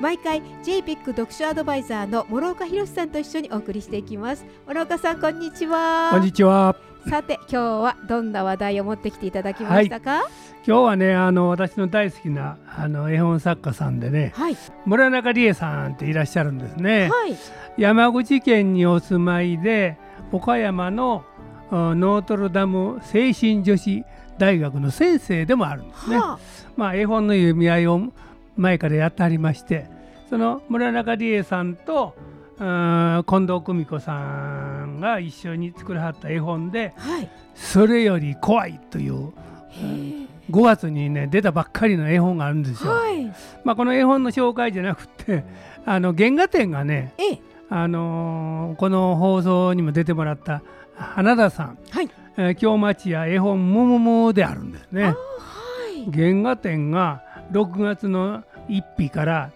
毎回 JPIC 読書アドバイザーの諸岡博さんと一緒にお送りしていきます。諸岡さんこんにちは。こんにちは。さて今日はどんな話題を持ってきていただきましたか、今日はねあの私の大好きなあの絵本作家さんでねはい。村中理恵さんっていらっしゃるんですね、はい。山口県にお住まいで岡山のあノートルダム精神女子大学の先生でもあるんですね、はまあ、絵本の読み合いを前からやってありましてその村中理恵さんと近藤久美子さんが一緒に作らはった絵本であはい「それより怖い」というへー。5月にね出たばっかりの絵本があるんですよ。はい。まあ、この絵本の紹介じゃなくてあの原画展がね、ええ。あのーこの放送にも出てもらった花田さん、はい。えー京町や絵本むむむであるんですね。はい。原画展が6月の1日から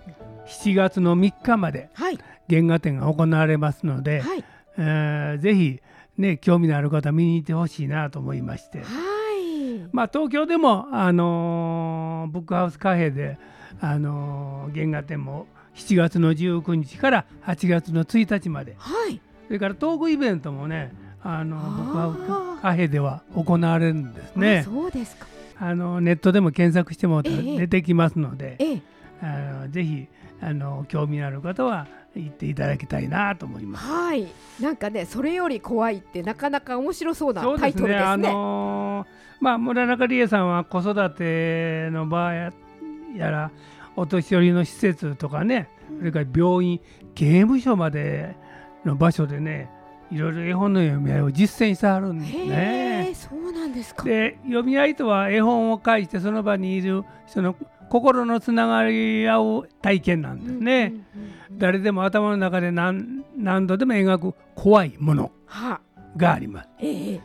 7月の3日まではい。原画展が行われますので、はい。えーぜひね興味のある方見に行ってほしいなと思いまして、はい。まあ、東京でも、あのーブックハウスカフェで、あのー原画展も7月の19日から8月の1日まで。はい。それからトークイベントもねあのあー。ブックハウスカフェでは行われるんですあね。そうですか。あのネットでも検索しても出てきますので、ええあのぜひあの興味のある方は行っていただきたいなと思います。はい。なんかねそれより怖いってなかなか面白そうなタイトルですね。あのーまあ村中理恵さんは子育ての場合やらお年寄りの施設とかねそれから病院刑務所までの場所でねいろいろ絵本の読み合いを実践してはるんですへねえ。そうなんですか。で読み合いとは絵本を介してその場にいる人の心のつながり合う体験なんですね。誰でも頭の中で何何度でも描く怖いものは。があります。ええ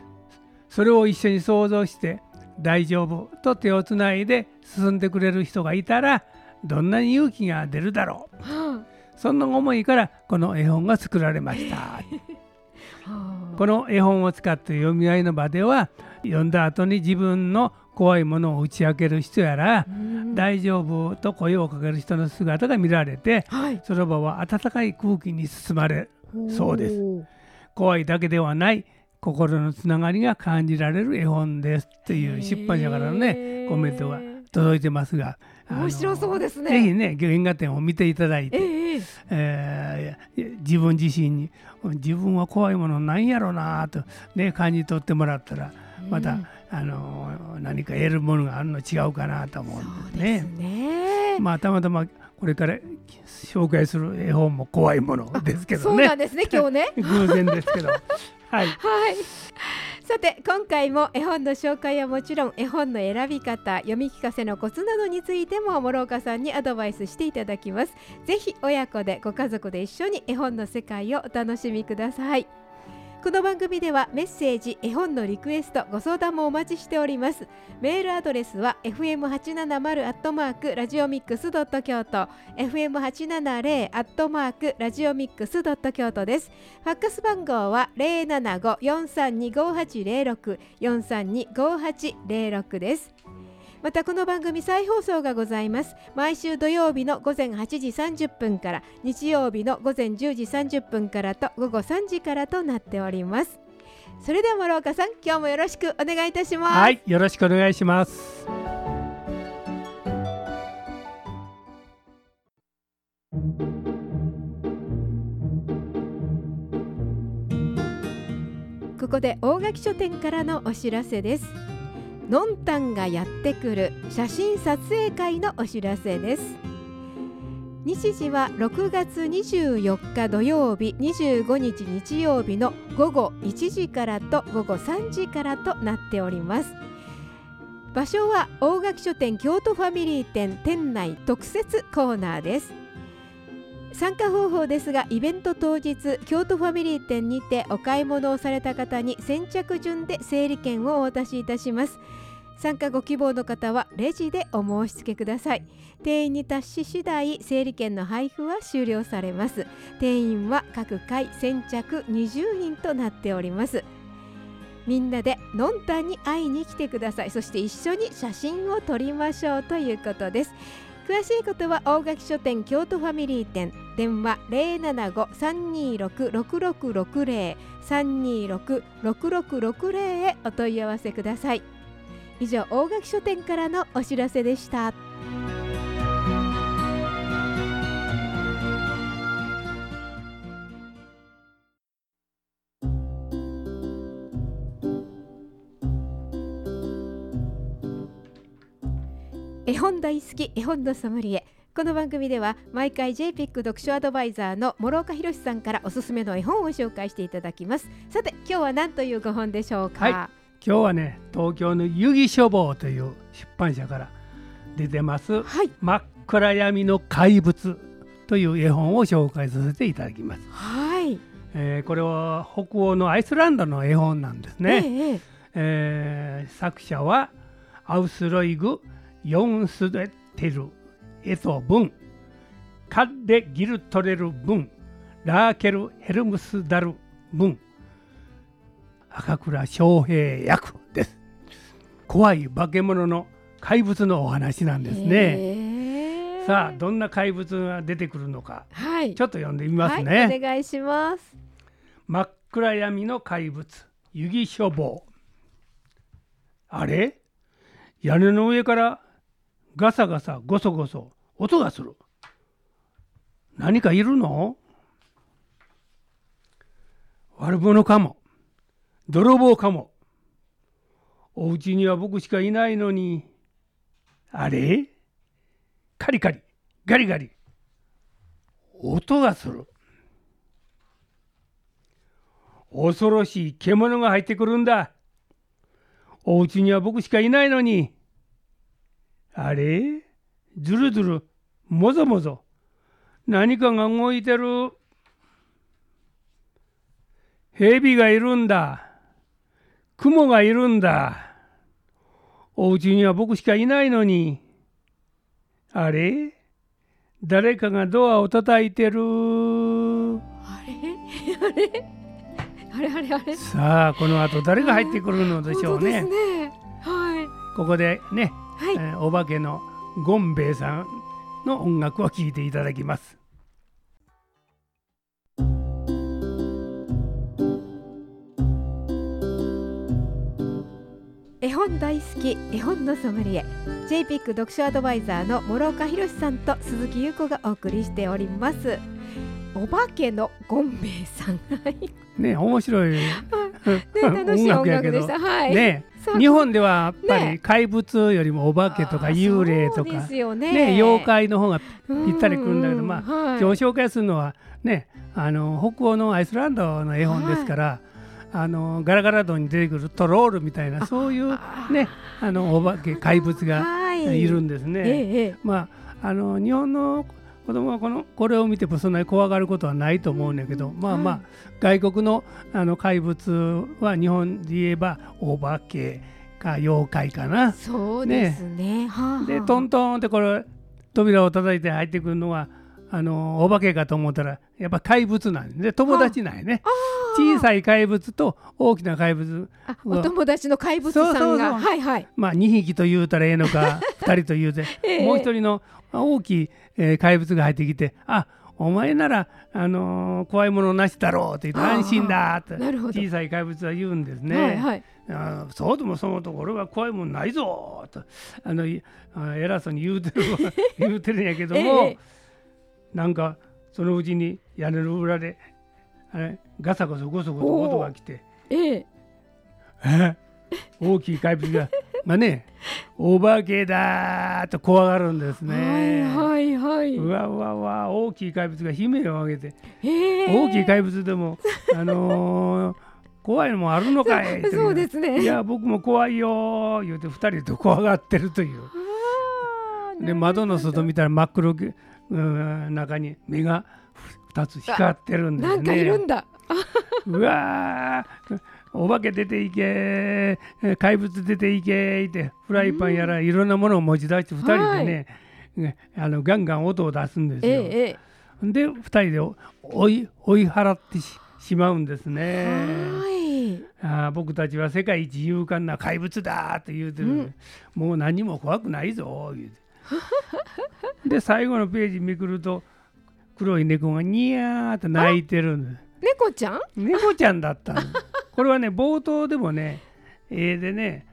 それを一緒に想像して大丈夫と手をつないで進んでくれる人がいたらどんなに勇気が出るだろう。はそんな思いからこの絵本が作られました。あ はあ。この絵本を使って読み合いの場では読んだ後に自分の怖いものを打ち明ける人やらうん。大丈夫と声をかける人の姿が見られてはい。その場は温かい空気に包まれそうです。怖いだけではない心のつながりが感じられる絵本ですという出版社からのねコメントが届いてますが面白そうですね。ぜひね原画展を見ていただいて、ええええ。ー自分自身に自分は怖いものなんやろうなと、ね、感じ取ってもらったらえまた、うんあの何か得るものがあるの違うかなと思うんですですね。ねまあたまたまこれから紹介する絵本も怖いものですけそどね。うなんですね 今日ね。偶然ですけど。はい。はい。さて今回も絵本の紹介はもちろん絵本の選び方読み聞かせのコツなどについても諸岡さんにアドバイスしていただきます。ぜひ親子でご家族で一緒に絵本の世界をお楽しみくださいこの番組ではメッセージ絵本のリクエストご相談もお待ちしております。メールアドレスは fm870 アットマークラジオミックスドット京都。fm870 アットマークラジオミックスドット京都です。ファックス番号は零七五四三二五八零六四三二五八零六です。またこの番組再放送がございます。毎週土曜日の午前8時30分から日曜日の午前10時30分からと午後3時からとなっております。それでは諸岡さん今日もよろしくお願いいたします、はいよろしくお願いします。ここで大垣書店からのお知らせですのんたんがやってくる写真撮影会のお知らせです。日時は6月24日土曜日25日日曜日の午後1時からと午後3時からとなっております。場所は大垣書店京都ファミリー店店内特設コーナーです。参加方法ですがイベント当日京都ファミリー店にてお買い物をされた方に先着順で整理券をお渡しいたします。参加ご希望の方はレジでお申し付けください。定員に達し次第整理券の配布は終了されます。定員は各回先着20人となっております。みんなでのんたんに会いに来てください。そして一緒に写真を撮りましょうということです。詳しいことは大垣書店京都ファミリー店。電話075-326-6660 326-6660へお問い合わせください。以上大垣書店からのお知らせでした。絵本大好き絵本のソムリエ。この番組では毎回 JPIC 読書アドバイザーの諸岡博さんからおすすめの絵本を紹介していただきます。さて今日は何というご本でしょうか、はい。今日はね東京の遊戯書房という出版社から出てますはい。真っ暗闇の怪物という絵本を紹介させていただきます、はい。えーこれは北欧のアイスランドの絵本なんですね、ええ。えー作者はアウスロイグ・ヨンスデテル・エト・ブン。カッレ・ギルトレル・ブン。ラーケル・ヘルムスダル・ブン。赤倉翔平役です。怖い化け物の怪物のお話なんですね、ええさあどんな怪物が出てくるのかはい。ちょっと読んでみますね、はい、お願いします。真っ暗闇の怪物湯気書房。あれ？屋根の上からガサガサゴソゴソ音がする。何かいるの？悪者かも。泥棒かも。お家には僕しかいないのに。あれ？カリカリ。ガリガリ。音がする。恐ろしい獣が入ってくるんだ。お家には僕しかいないのに。あれ？ずるずる、もぞもぞ。何かが動いてる。蛇がいるんだ。雲がいるんだ。お家には僕しかいないのに。あれ？誰かがドアを叩いてる。あれ？あれ？あれ？あれ？あれ？さあこの後誰が入ってくるのでしょうね。ねはここでね、いはい、えーお化けのゴンベイさんの音楽を聴いていただきます。絵本大好き絵本のソムリエ JPIC 読書アドバイザーの諸岡博さんと鈴木優子がお送りしております。お化けのゴンベイさん。はいね面白い、ね 楽しい音楽でした。はい。ね日本ではやっぱねり怪物よりもお化けとか幽霊とかね。ね妖怪の方がぴったりくるんだけどうまあはい。今日紹介するのはねあの北欧のアイスランドの絵本ですから、あのガラガラドに出てくるトロールみたいなそういうねあのお化け怪物がはい。いるんですね。まああの日本の子供はこのこれを見てもそんなに怖がることはないと思うんだけど、まあまあ、外国のあの怪物は日本で言えばお化けか妖怪かな。そうですね。はあはあ。でトントンってこれ扉を叩いて入ってくるのはあのお化けかと思ったらやっぱ怪物なんで友達なんやね。小さい怪物と大きな怪物。あお友達の怪物さんが。はいはい。まあ2匹と言うたらええのか2人と言うて、ええ。もう一人の大きい、えー怪物が入ってきてあお前なら、あのー怖いものなしだろうって言って安心だっ小さい怪物は言うんですね。はいはい。あーそうともそうとも俺は怖いもんないぞとあの偉そうに言うてる 言うてるんやけども、ええ。なんかそのうちに屋根の裏であれガサガサゴソゴソ音が来て。え。ええ。大きい怪物がまあねお化けだーと怖がるんですね。はいはいはいうわうわうわ大きい怪物が悲鳴を上げて、ええ大きい怪物でも あのー怖いのもあるのかい そうですねいや僕も怖いよー言うて二人で怖がってるという。で窓の外見たら真っ黒けうん中に目が2つ光ってるんですね。なんかいるんだ。うわーお化け出ていけ怪物出ていけってフライパンやらいろんなものを持ち出して2人でね、ねあのガンガン音を出すんですよ。ええで2人で追い追い払ってしまうんですね。はい。あ僕たちは世界一勇敢な怪物だって言うてる、うん。もう何も怖くないぞ言うて。で最後のページめくると黒い猫がニヤーって泣いてるんです。猫ちゃん？猫ちゃんだったのこれはね冒頭でもね絵でね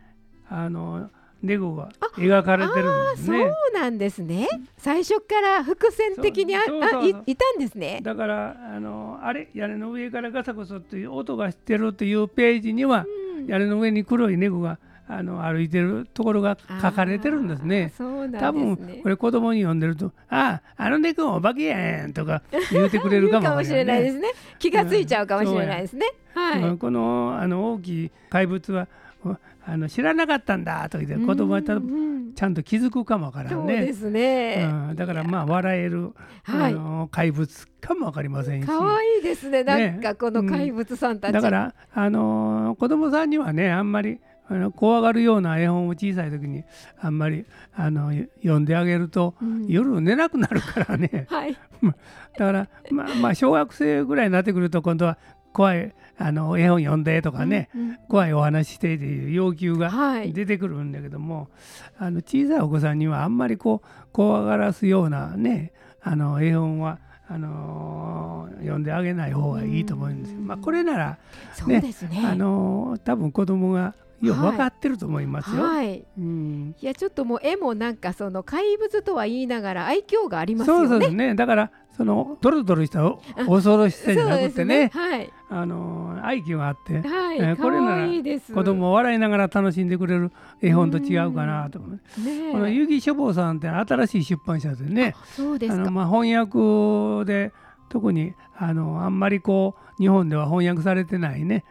あの猫が描かれてるんですそうねなんですね。最初から伏線的にああいいたんですね。だからあのあれ屋根の上からガサゴソっていう音がしてるっていうページには、うん。屋根の上に黒い猫があの歩いてるところが書かれてるんですね。すね。分これ子供に読んでると「あああの猫お化けやん」とか 言うてくれるかもわか言うかもしれないですね。気がついちゃうかもしれないですね、はい、うんこのあの大きい怪物はおあの知らなかったんだと言って子供は多う分んちゃんと気づくかもわからそんね。うですね、うん、だからまあ笑える、はい。あの怪物かもわかりませんし。可愛いですね。なんかこの怪物さんたち、だから、あのー子供さんにはねあんまりあの怖がるような絵本を小さい時にあんまりあの読んであげると、うん。夜寝なくなるからね。はい。だからまあまあ小学生ぐらいになってくると今度は怖いあの絵本読んでとかね、うんうん。怖いお話してっていう要求がはい。出てくるんだけども、あの小さいお子さんにはあんまりこう怖がらすようなねあの絵本はあのー読んであげない方がいいと思うんですよ。まあ、これならそうですね。あのー多分子供がよく分かってると思いますよ。はい。うん、いやちょっともう絵もなんかその怪物とは言いながら愛嬌がありますよね。そうですね。だからそのドロドロしたお恐ろしさじゃなくてね、はい。あのー愛嬌があって、はい、えーこれなら子供を笑いながら楽しんでくれる絵本と違うかなと思う。ねえ。この遊戯書房さんって新しい出版社でね、そうですか。あのまあ翻訳で特にあのあんまりこう日本では翻訳されてないね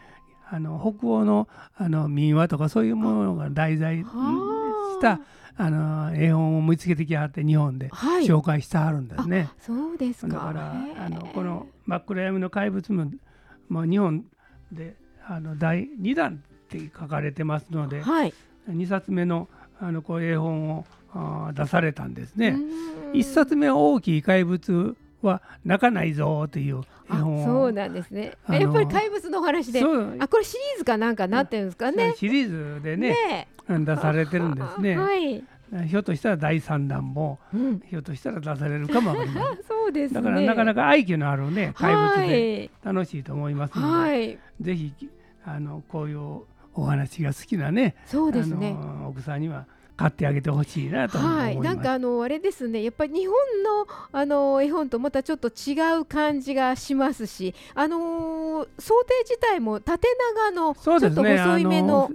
あの北欧のあの民話とかそういうものが題材しはたあの絵本を見つけてきはって日本ではい。紹介してはるんですね。そうですか。だからあのこの「真っ暗闇の怪物も」まあ、日本であの第2弾って書かれてますのではい。2冊目のあのこういう絵本を出されたんですね。うん。1冊目は大きい怪物は泣かないぞというそうなんですね。やっぱり怪物のお話であこれシリーズかなんかなってるんですかね。シリーズでねね出されてるんですね。はい、ひょっとしたら第3弾もうん、ひょっとしたら出されるかも。そうですね。だからなかなか愛嬌のあるね怪物で。はい楽しいと思いますので、はい。ぜひあのこういうお話が好きなねそうですね。奥さんには買ってあげてほしいなと思います。はい、なんかあのあれですね。やっぱり日本のあの絵本とまたちょっと違う感じがしますしあのー想定自体も縦長のちょっと細いめの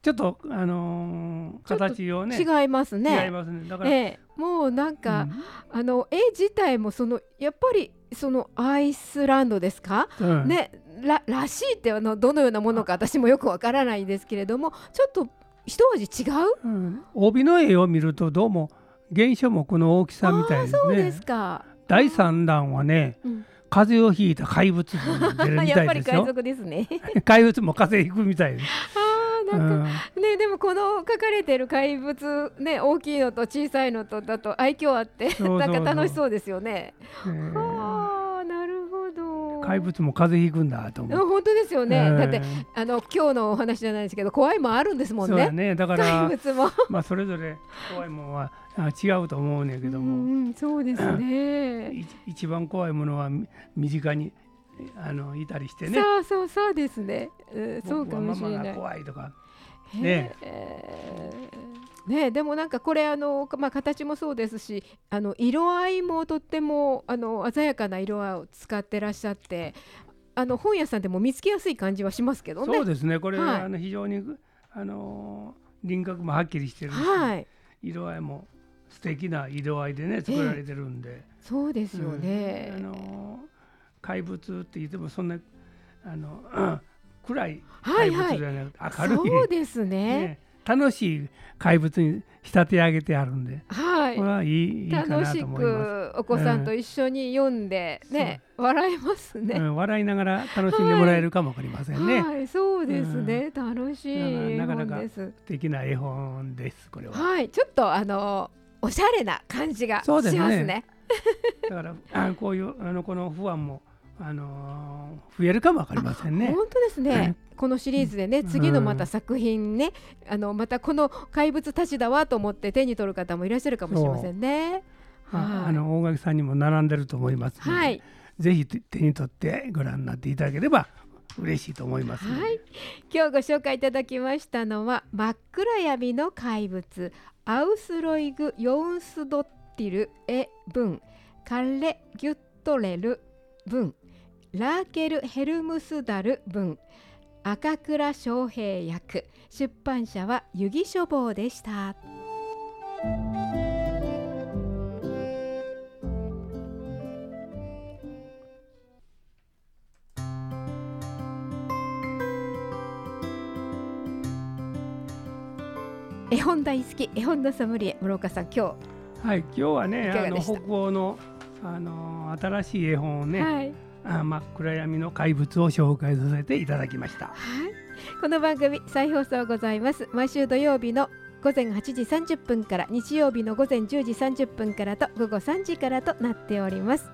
ちょっとあのー形をね違いますね。違いますね。だから、ええ、もうなんか、あの絵自体もそのやっぱりそのアイスランドですか、うん。うんねららしいってあのどのようなものか私もよくわからないんですけれどもちょっと一味違う？うん帯の絵を見るとどうも原書もこの大きさみたいですそうでねすか、第3弾はねうん。風邪をひいた怪物が出るみやっぱり海たいですよ 賊ですね。怪物も風邪ひくみたいです、なんか、うん。ねでもこの書かれてる怪物ね大きいのと小さいのとだと愛嬌あってそうそうそう。なんか楽しそうですよね。えー。ああ。なるほど。怪物も風邪ひくんだとうん思う、本当ですよね。えーだってあの今日のお話じゃないですけど怖いもんあるんですもんそうだね。ねだか怪ら物も。まあそれぞれ怖いものはあ違うと思うねんけどうも、んうんそうですね。い一番怖いものはみ身近にあのいたりしてねそうそうそうですね。うんそうかもしれない。怖いとかへねえねでもなんかこれあの、まあ、形もそうですしあの色合いもとってもあの鮮やかな色合いを使ってらっしゃってあの本屋さんでも見つけやすい感じはしますけどね。そうですね。これ、はい。あの非常にあの輪郭もはっきりしてるし、はい。色合いも素敵な色合いでね作られてるんで、そうですよね。うん。あの怪物って言ってもそんなあの、う ん暗いはいはい怪物じゃなくて、明るい、そうですね。ね楽しい怪物に仕立て上げてあるんで、はい。これはいい楽しなと思いまくお子さんと一緒に読んでね、笑えますす、ね。うん、笑いながら楽しんでもらえるかもわかりませんね、はい、そうですね、楽しい絵なかなか本です。素敵な絵本ですこれは。はい、ちょっとあのおしゃれな感じがしますね。だからあこういうあのこの不安もあのー増えるかもわかりませんね。本当ですね。このシリーズでね、次のまた作品ね、あのまたこの怪物たちだわと思って手に取る方もいらっしゃるかもしれませんね。あはい。あの大垣さんにも並んでると思いますので、はい、ぜひ手に取ってご覧になっていただければ嬉しいと思いますはい、今日ご紹介いただきましたのは真っ暗闇の怪物アウスロイグ・ヨウンスドッティル・エ・文カレ・ギュットレル・文ラーケル・ヘルムスダル・文赤倉翔平役。出版社は遊戯書房でした。絵本大好き絵本のソムリエ室岡さん今はい、今日はねあの北欧のあの新しい絵本を日、ね、はい。あ真っ暗闇の怪物を紹介させていただきました。はい、この番組再放送ございます。毎週土曜日の午前8時30分から日曜日の午前10時30分からと午後3時からとなっております。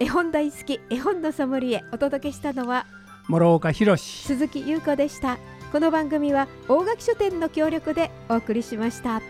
絵本大好き絵本のソムリエお届けしたのは諸岡博史。鈴木優子でした。この番組は大垣書店の協力でお送りしました。